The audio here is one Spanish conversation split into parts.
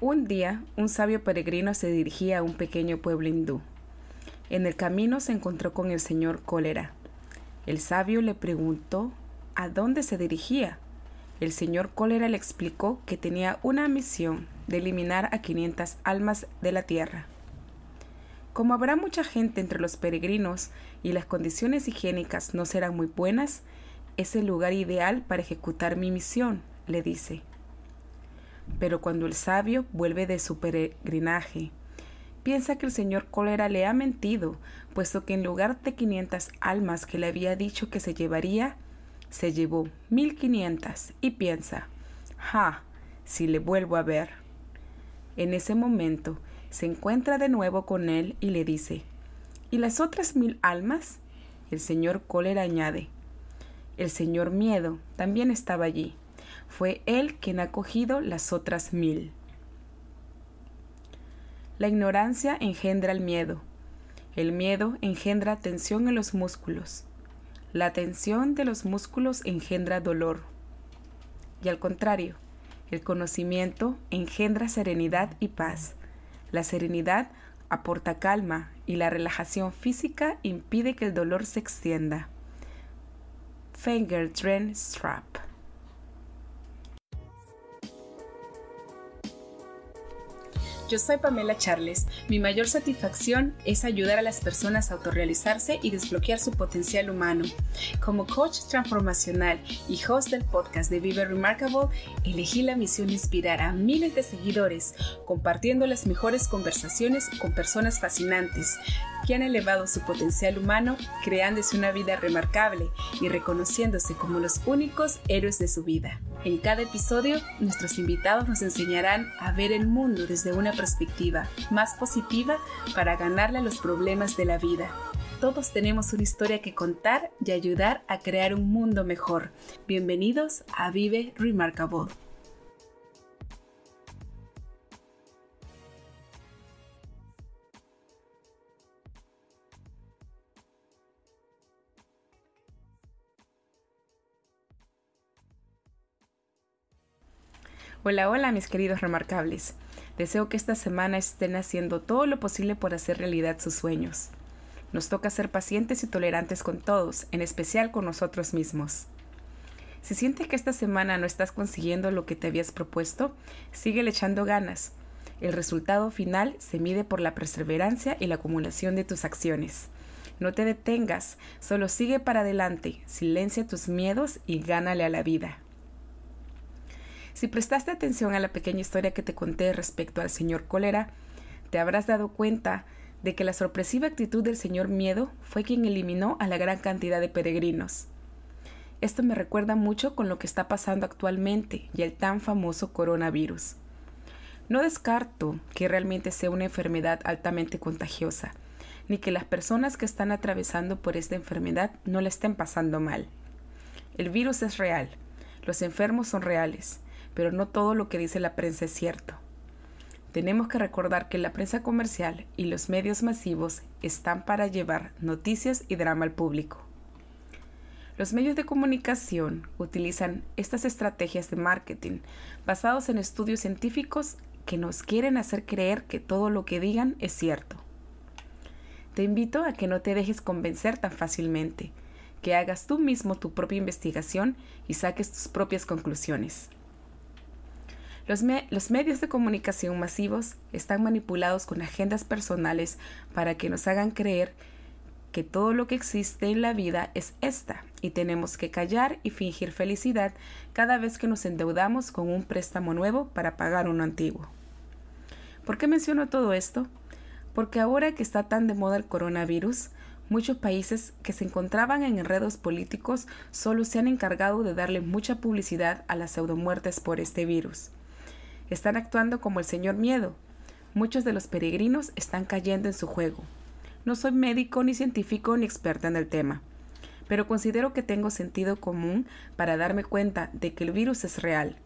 Un día, un sabio peregrino se dirigía a un pequeño pueblo hindú. En el camino se encontró con el señor Cólera. El sabio le preguntó a dónde se dirigía. El señor Cólera le explicó que tenía una misión de eliminar a 500 almas de la tierra. Como habrá mucha gente entre los peregrinos y las condiciones higiénicas no serán muy buenas, es el lugar ideal para ejecutar mi misión, le dice. Pero cuando el sabio vuelve de su peregrinaje, piensa que el señor cólera le ha mentido, puesto que en lugar de 500 almas que le había dicho que se llevaría, se llevó 1500 y piensa, ja, si le vuelvo a ver. En ese momento se encuentra de nuevo con él y le dice, ¿y las otras mil almas? El señor cólera añade, el señor miedo también estaba allí fue él quien ha cogido las otras mil. La ignorancia engendra el miedo. El miedo engendra tensión en los músculos. La tensión de los músculos engendra dolor. Y al contrario, el conocimiento engendra serenidad y paz. La serenidad aporta calma y la relajación física impide que el dolor se extienda. Finger Strap Yo soy Pamela Charles. Mi mayor satisfacción es ayudar a las personas a autorrealizarse y desbloquear su potencial humano. Como coach transformacional y host del podcast de Vive Remarkable, elegí la misión de inspirar a miles de seguidores compartiendo las mejores conversaciones con personas fascinantes que han elevado su potencial humano, creándose una vida remarcable y reconociéndose como los únicos héroes de su vida. En cada episodio, nuestros invitados nos enseñarán a ver el mundo desde una perspectiva más positiva para ganarle a los problemas de la vida. Todos tenemos una historia que contar y ayudar a crear un mundo mejor. Bienvenidos a Vive Remarkable. Hola, hola mis queridos remarcables. Deseo que esta semana estén haciendo todo lo posible por hacer realidad sus sueños. Nos toca ser pacientes y tolerantes con todos, en especial con nosotros mismos. Si sientes que esta semana no estás consiguiendo lo que te habías propuesto, sigue echando ganas. El resultado final se mide por la perseverancia y la acumulación de tus acciones. No te detengas, solo sigue para adelante, silencia tus miedos y gánale a la vida. Si prestaste atención a la pequeña historia que te conté respecto al señor cólera, te habrás dado cuenta de que la sorpresiva actitud del señor miedo fue quien eliminó a la gran cantidad de peregrinos. Esto me recuerda mucho con lo que está pasando actualmente y el tan famoso coronavirus. No descarto que realmente sea una enfermedad altamente contagiosa, ni que las personas que están atravesando por esta enfermedad no le estén pasando mal. El virus es real, los enfermos son reales, pero no todo lo que dice la prensa es cierto. Tenemos que recordar que la prensa comercial y los medios masivos están para llevar noticias y drama al público. Los medios de comunicación utilizan estas estrategias de marketing basados en estudios científicos que nos quieren hacer creer que todo lo que digan es cierto. Te invito a que no te dejes convencer tan fácilmente, que hagas tú mismo tu propia investigación y saques tus propias conclusiones. Los, medios de comunicación masivos están manipulados con agendas personales para que nos hagan creer que todo lo que existe en la vida es esta y tenemos que callar y fingir felicidad cada vez que nos endeudamos con un préstamo nuevo para pagar uno antiguo. ¿Por qué menciono todo esto? Porque ahora que está tan de moda el coronavirus, muchos países que se encontraban en enredos políticos solo se han encargado de darle mucha publicidad a las pseudomuertes por este virus están actuando como el señor miedo. Muchos de los peregrinos están cayendo en su juego. No soy médico ni científico ni experta en el tema, pero considero que tengo sentido común para darme cuenta de que el virus es real,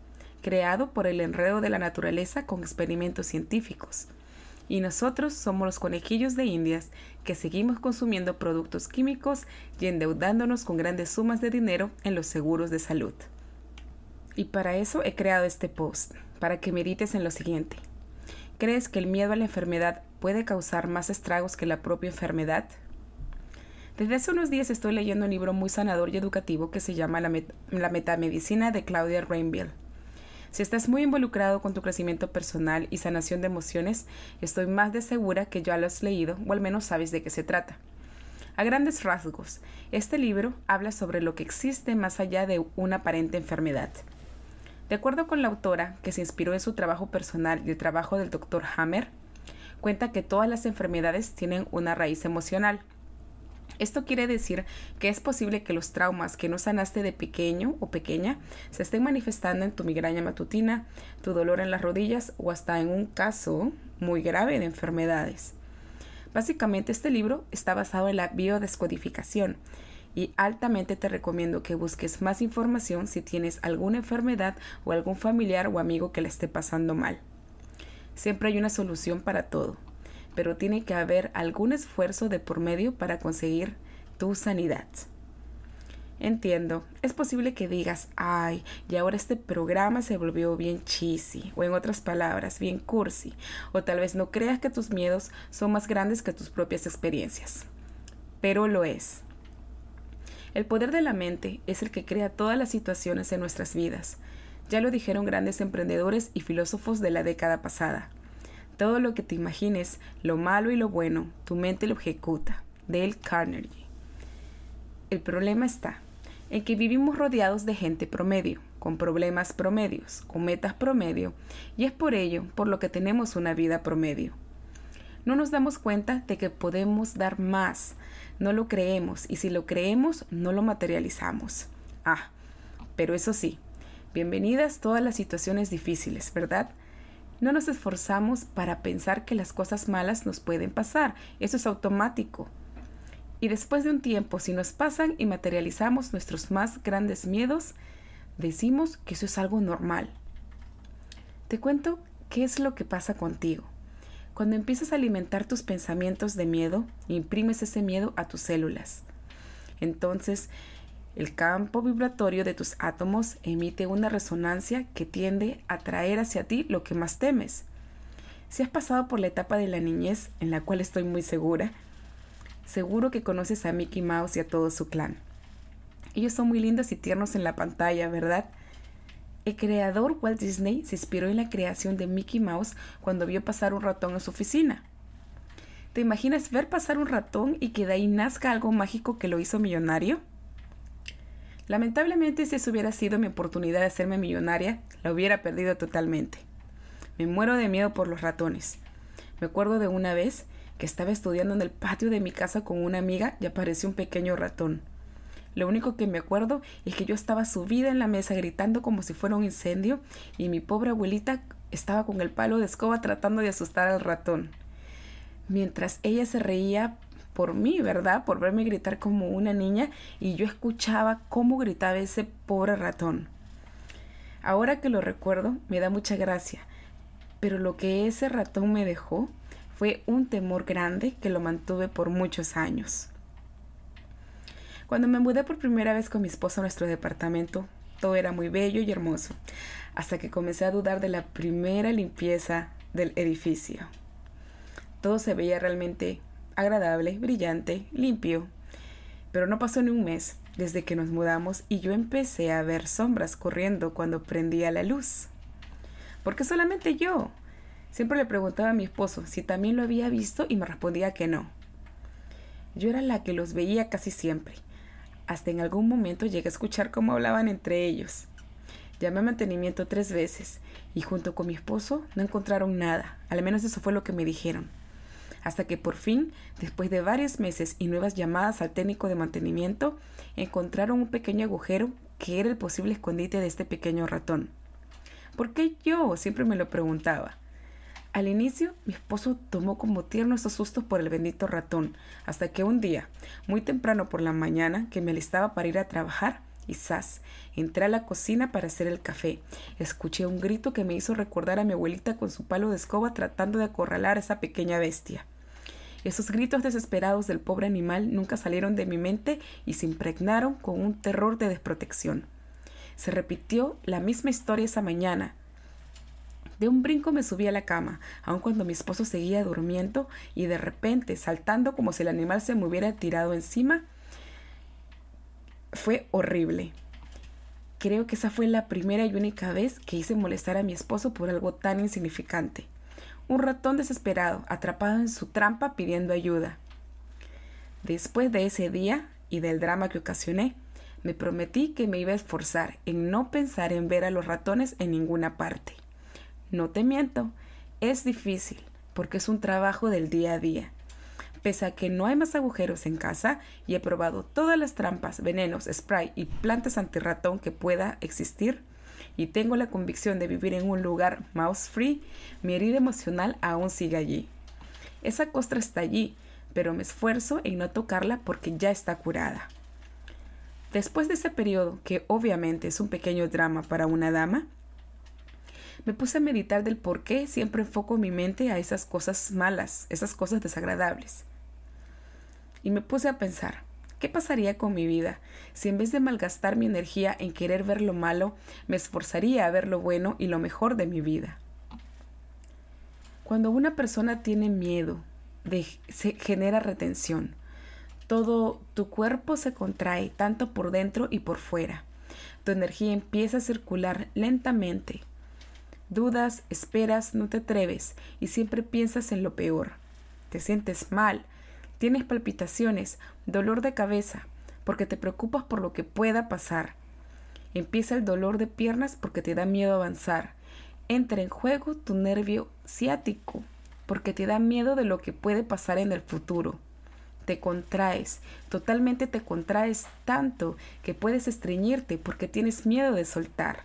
creado por el enredo de la naturaleza con experimentos científicos. Y nosotros somos los conejillos de indias que seguimos consumiendo productos químicos y endeudándonos con grandes sumas de dinero en los seguros de salud. Y para eso he creado este post para que medites en lo siguiente. ¿Crees que el miedo a la enfermedad puede causar más estragos que la propia enfermedad? Desde hace unos días estoy leyendo un libro muy sanador y educativo que se llama La, Metamedicina de Claudia Rainville. Si estás muy involucrado con tu crecimiento personal y sanación de emociones, estoy más de segura que ya lo has leído o al menos sabes de qué se trata. A grandes rasgos, este libro habla sobre lo que existe más allá de una aparente enfermedad. De acuerdo con la autora, que se inspiró en su trabajo personal y el trabajo del Dr. Hammer, cuenta que todas las enfermedades tienen una raíz emocional esto quiere decir que es posible que los traumas que no sanaste de pequeño o pequeña se estén manifestando en tu migraña matutina, tu dolor en las rodillas o hasta en un caso muy grave de enfermedades. Básicamente este libro está basado en la biodescodificación y altamente te recomiendo que busques más información si tienes alguna enfermedad o algún familiar o amigo que le esté pasando mal. Siempre hay una solución para todo pero tiene que haber algún esfuerzo de por medio para conseguir tu sanidad. Entiendo, es posible que digas, ay, y ahora este programa se volvió bien cheesy, o en otras palabras, bien cursi, o tal vez no creas que tus miedos son más grandes que tus propias experiencias. Pero lo es. El poder de la mente es el que crea todas las situaciones en nuestras vidas. Ya lo dijeron grandes emprendedores y filósofos de la década pasada. Todo lo que te imagines, lo malo y lo bueno, tu mente lo ejecuta. Dale Carnegie. El problema está en que vivimos rodeados de gente promedio, con problemas promedios, con metas promedio, y es por ello por lo que tenemos una vida promedio. No nos damos cuenta de que podemos dar más, no lo creemos, y si lo creemos, no lo materializamos. Ah, pero eso sí, bienvenidas todas las situaciones difíciles, ¿verdad? No nos esforzamos para pensar que las cosas malas nos pueden pasar. Eso es automático. Y después de un tiempo, si nos pasan y materializamos nuestros más grandes miedos, decimos que eso es algo normal. Te cuento qué es lo que pasa contigo. Cuando empiezas a alimentar tus pensamientos de miedo, imprimes ese miedo a tus células. Entonces, el campo vibratorio de tus átomos emite una resonancia que tiende a traer hacia ti lo que más temes. Si has pasado por la etapa de la niñez, en la cual estoy muy segura, seguro que conoces a Mickey Mouse y a todo su clan. Ellos son muy lindos y tiernos en la pantalla, ¿verdad? El creador Walt Disney se inspiró en la creación de Mickey Mouse cuando vio pasar un ratón en su oficina. ¿Te imaginas ver pasar un ratón y que de ahí nazca algo mágico que lo hizo millonario? Lamentablemente, si eso hubiera sido mi oportunidad de hacerme millonaria, la hubiera perdido totalmente. Me muero de miedo por los ratones. Me acuerdo de una vez que estaba estudiando en el patio de mi casa con una amiga y apareció un pequeño ratón. Lo único que me acuerdo es que yo estaba subida en la mesa gritando como si fuera un incendio y mi pobre abuelita estaba con el palo de escoba tratando de asustar al ratón. Mientras ella se reía por mí, ¿verdad? Por verme gritar como una niña y yo escuchaba cómo gritaba ese pobre ratón. Ahora que lo recuerdo, me da mucha gracia, pero lo que ese ratón me dejó fue un temor grande que lo mantuve por muchos años. Cuando me mudé por primera vez con mi esposo a nuestro departamento, todo era muy bello y hermoso, hasta que comencé a dudar de la primera limpieza del edificio. Todo se veía realmente agradable, brillante, limpio. Pero no pasó ni un mes desde que nos mudamos y yo empecé a ver sombras corriendo cuando prendía la luz. Porque solamente yo. Siempre le preguntaba a mi esposo si también lo había visto y me respondía que no. Yo era la que los veía casi siempre. Hasta en algún momento llegué a escuchar cómo hablaban entre ellos. Llamé a mantenimiento tres veces y junto con mi esposo no encontraron nada. Al menos eso fue lo que me dijeron hasta que por fin, después de varios meses y nuevas llamadas al técnico de mantenimiento, encontraron un pequeño agujero que era el posible escondite de este pequeño ratón. ¿Por qué yo? Siempre me lo preguntaba. Al inicio, mi esposo tomó como tierno esos sustos por el bendito ratón, hasta que un día, muy temprano por la mañana, que me alistaba para ir a trabajar, y ¡zas! Entré a la cocina para hacer el café. Escuché un grito que me hizo recordar a mi abuelita con su palo de escoba tratando de acorralar a esa pequeña bestia. Esos gritos desesperados del pobre animal nunca salieron de mi mente y se impregnaron con un terror de desprotección. Se repitió la misma historia esa mañana. De un brinco me subí a la cama, aun cuando mi esposo seguía durmiendo, y de repente, saltando como si el animal se me hubiera tirado encima, fue horrible. Creo que esa fue la primera y única vez que hice molestar a mi esposo por algo tan insignificante. Un ratón desesperado, atrapado en su trampa pidiendo ayuda. Después de ese día y del drama que ocasioné, me prometí que me iba a esforzar en no pensar en ver a los ratones en ninguna parte. No te miento, es difícil, porque es un trabajo del día a día. Pese a que no hay más agujeros en casa y he probado todas las trampas, venenos, spray y plantas antirratón que pueda existir, y tengo la convicción de vivir en un lugar mouse free, mi herida emocional aún sigue allí. Esa costra está allí, pero me esfuerzo en no tocarla porque ya está curada. Después de ese periodo, que obviamente es un pequeño drama para una dama, me puse a meditar del por qué siempre enfoco mi mente a esas cosas malas, esas cosas desagradables. Y me puse a pensar, ¿qué pasaría con mi vida si en vez de malgastar mi energía en querer ver lo malo, me esforzaría a ver lo bueno y lo mejor de mi vida? Cuando una persona tiene miedo, se genera retención. Todo tu cuerpo se contrae tanto por dentro y por fuera. Tu energía empieza a circular lentamente. Dudas, esperas, no te atreves y siempre piensas en lo peor. Te sientes mal, tienes palpitaciones, dolor de cabeza, porque te preocupas por lo que pueda pasar. Empieza el dolor de piernas porque te da miedo avanzar. Entra en juego tu nervio ciático porque te da miedo de lo que puede pasar en el futuro. Te contraes, totalmente te contraes tanto que puedes estreñirte porque tienes miedo de soltar.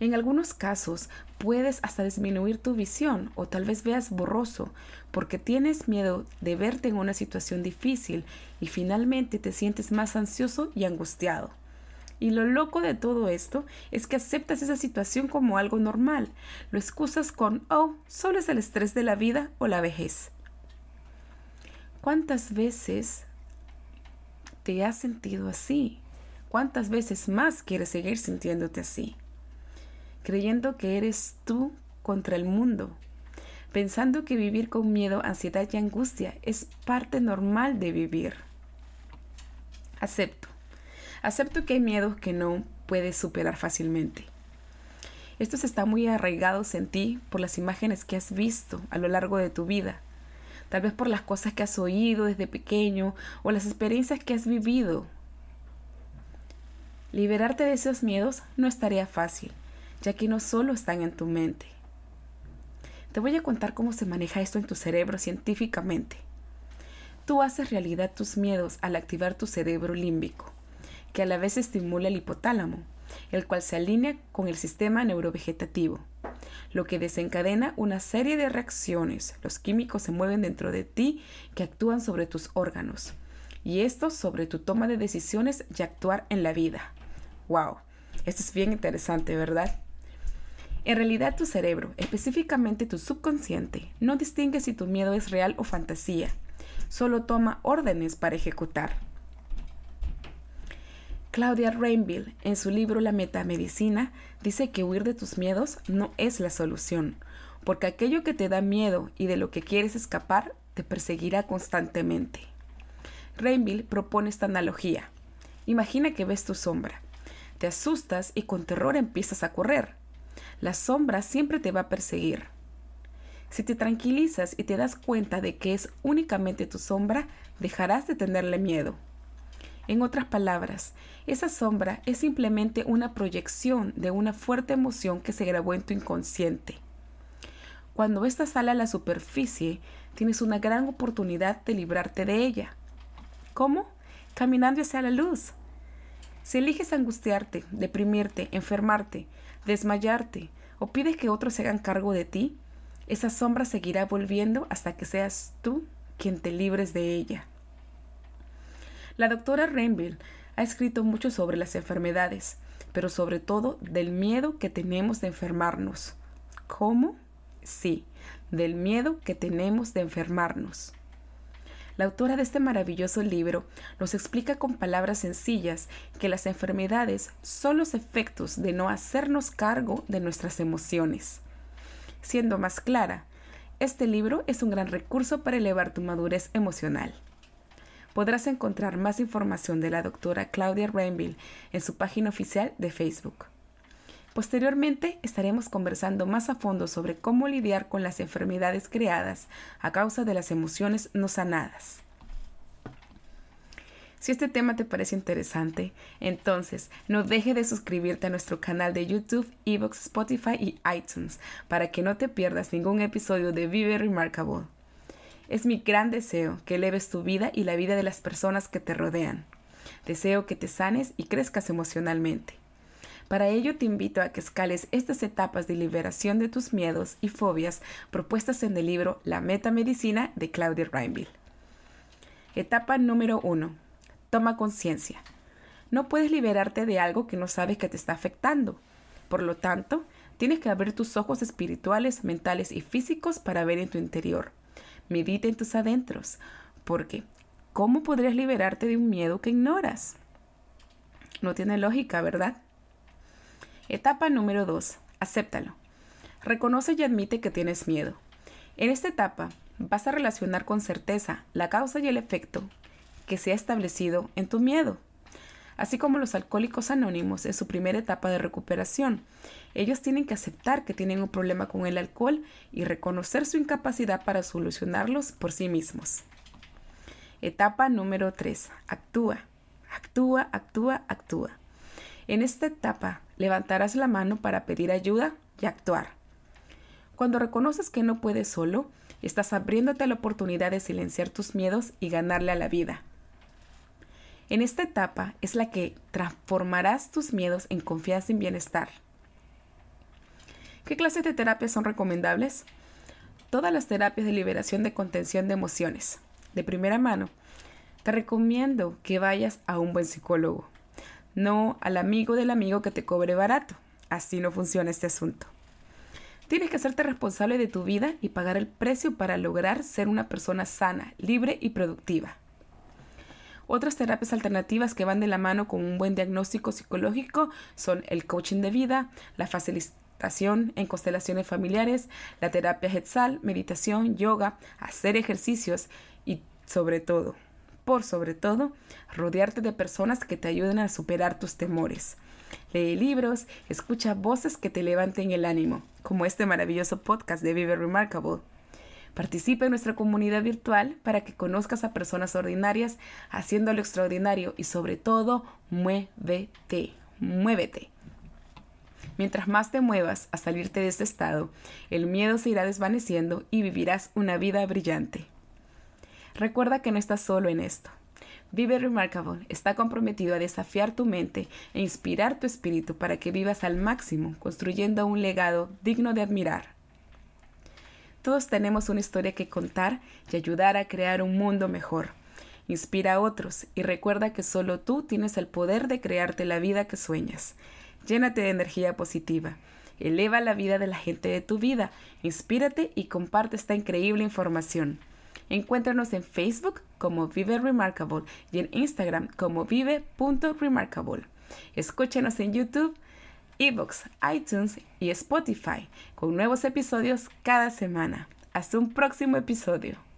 En algunos casos puedes hasta disminuir tu visión o tal vez veas borroso porque tienes miedo de verte en una situación difícil y finalmente te sientes más ansioso y angustiado. Y lo loco de todo esto es que aceptas esa situación como algo normal. Lo excusas con, oh, solo es el estrés de la vida o la vejez. ¿Cuántas veces te has sentido así? ¿Cuántas veces más quieres seguir sintiéndote así? Creyendo que eres tú contra el mundo, pensando que vivir con miedo, ansiedad y angustia es parte normal de vivir. Acepto. Acepto que hay miedos que no puedes superar fácilmente. Estos están muy arraigados en ti por las imágenes que has visto a lo largo de tu vida, tal vez por las cosas que has oído desde pequeño o las experiencias que has vivido. Liberarte de esos miedos no es tarea fácil, ya que no solo están en tu mente. Te voy a contar cómo se maneja esto en tu cerebro científicamente. Tú haces realidad tus miedos al activar tu cerebro límbico, que a la vez estimula el hipotálamo, el cual se alinea con el sistema neurovegetativo, lo que desencadena una serie de reacciones. Los químicos se mueven dentro de ti que actúan sobre tus órganos, y esto sobre tu toma de decisiones y actuar en la vida. ¡Wow! Esto es bien interesante, ¿verdad? En realidad tu cerebro, específicamente tu subconsciente, no distingue si tu miedo es real o fantasía, solo toma órdenes para ejecutar. Claudia Rainville, en su libro La metamedicina, dice que huir de tus miedos no es la solución, porque aquello que te da miedo y de lo que quieres escapar te perseguirá constantemente. Rainville propone esta analogía. Imagina que ves tu sombra. Te asustas y con terror empiezas a correr la sombra siempre te va a perseguir. Si te tranquilizas y te das cuenta de que es únicamente tu sombra, dejarás de tenerle miedo. En otras palabras, esa sombra es simplemente una proyección de una fuerte emoción que se grabó en tu inconsciente. Cuando ésta sale a la superficie, tienes una gran oportunidad de librarte de ella. ¿Cómo? Caminando hacia la luz. Si eliges angustiarte, deprimirte, enfermarte, desmayarte o pides que otros se hagan cargo de ti, esa sombra seguirá volviendo hasta que seas tú quien te libres de ella. La doctora Renville ha escrito mucho sobre las enfermedades, pero sobre todo del miedo que tenemos de enfermarnos. ¿Cómo? Sí, del miedo que tenemos de enfermarnos. La autora de este maravilloso libro nos explica con palabras sencillas que las enfermedades son los efectos de no hacernos cargo de nuestras emociones. Siendo más clara, este libro es un gran recurso para elevar tu madurez emocional. Podrás encontrar más información de la doctora Claudia Rainville en su página oficial de Facebook. Posteriormente estaremos conversando más a fondo sobre cómo lidiar con las enfermedades creadas a causa de las emociones no sanadas. Si este tema te parece interesante, entonces no deje de suscribirte a nuestro canal de YouTube, Evox, Spotify y iTunes para que no te pierdas ningún episodio de Vive Remarkable. Es mi gran deseo que eleves tu vida y la vida de las personas que te rodean. Deseo que te sanes y crezcas emocionalmente. Para ello te invito a que escales estas etapas de liberación de tus miedos y fobias propuestas en el libro La Metamedicina de Claudia Reinville. Etapa número 1. Toma conciencia. No puedes liberarte de algo que no sabes que te está afectando. Por lo tanto, tienes que abrir tus ojos espirituales, mentales y físicos para ver en tu interior. Medita en tus adentros, porque ¿cómo podrías liberarte de un miedo que ignoras? No tiene lógica, ¿verdad? Etapa número 2. Acéptalo. Reconoce y admite que tienes miedo. En esta etapa vas a relacionar con certeza la causa y el efecto que se ha establecido en tu miedo. Así como los alcohólicos anónimos en su primera etapa de recuperación, ellos tienen que aceptar que tienen un problema con el alcohol y reconocer su incapacidad para solucionarlos por sí mismos. Etapa número 3. Actúa. Actúa, actúa, actúa. En esta etapa levantarás la mano para pedir ayuda y actuar. Cuando reconoces que no puedes solo, estás abriéndote la oportunidad de silenciar tus miedos y ganarle a la vida. En esta etapa es la que transformarás tus miedos en confianza y bienestar. ¿Qué clases de terapias son recomendables? Todas las terapias de liberación de contención de emociones. De primera mano, te recomiendo que vayas a un buen psicólogo no al amigo del amigo que te cobre barato. Así no funciona este asunto. Tienes que hacerte responsable de tu vida y pagar el precio para lograr ser una persona sana, libre y productiva. Otras terapias alternativas que van de la mano con un buen diagnóstico psicológico son el coaching de vida, la facilitación en constelaciones familiares, la terapia Hetzal, meditación, yoga, hacer ejercicios y sobre todo sobre todo, rodearte de personas que te ayuden a superar tus temores. Lee libros, escucha voces que te levanten el ánimo, como este maravilloso podcast de Vive Remarkable. Participa en nuestra comunidad virtual para que conozcas a personas ordinarias haciendo lo extraordinario y sobre todo, muévete, muévete. Mientras más te muevas a salirte de este estado, el miedo se irá desvaneciendo y vivirás una vida brillante. Recuerda que no estás solo en esto. Vive Remarkable está comprometido a desafiar tu mente e inspirar tu espíritu para que vivas al máximo, construyendo un legado digno de admirar. Todos tenemos una historia que contar y ayudar a crear un mundo mejor. Inspira a otros y recuerda que solo tú tienes el poder de crearte la vida que sueñas. Llénate de energía positiva. Eleva la vida de la gente de tu vida. Inspírate y comparte esta increíble información. Encuéntranos en Facebook como Vive Remarkable y en Instagram como vive.remarkable. Escúchenos en YouTube, Evox, iTunes y Spotify con nuevos episodios cada semana. Hasta un próximo episodio.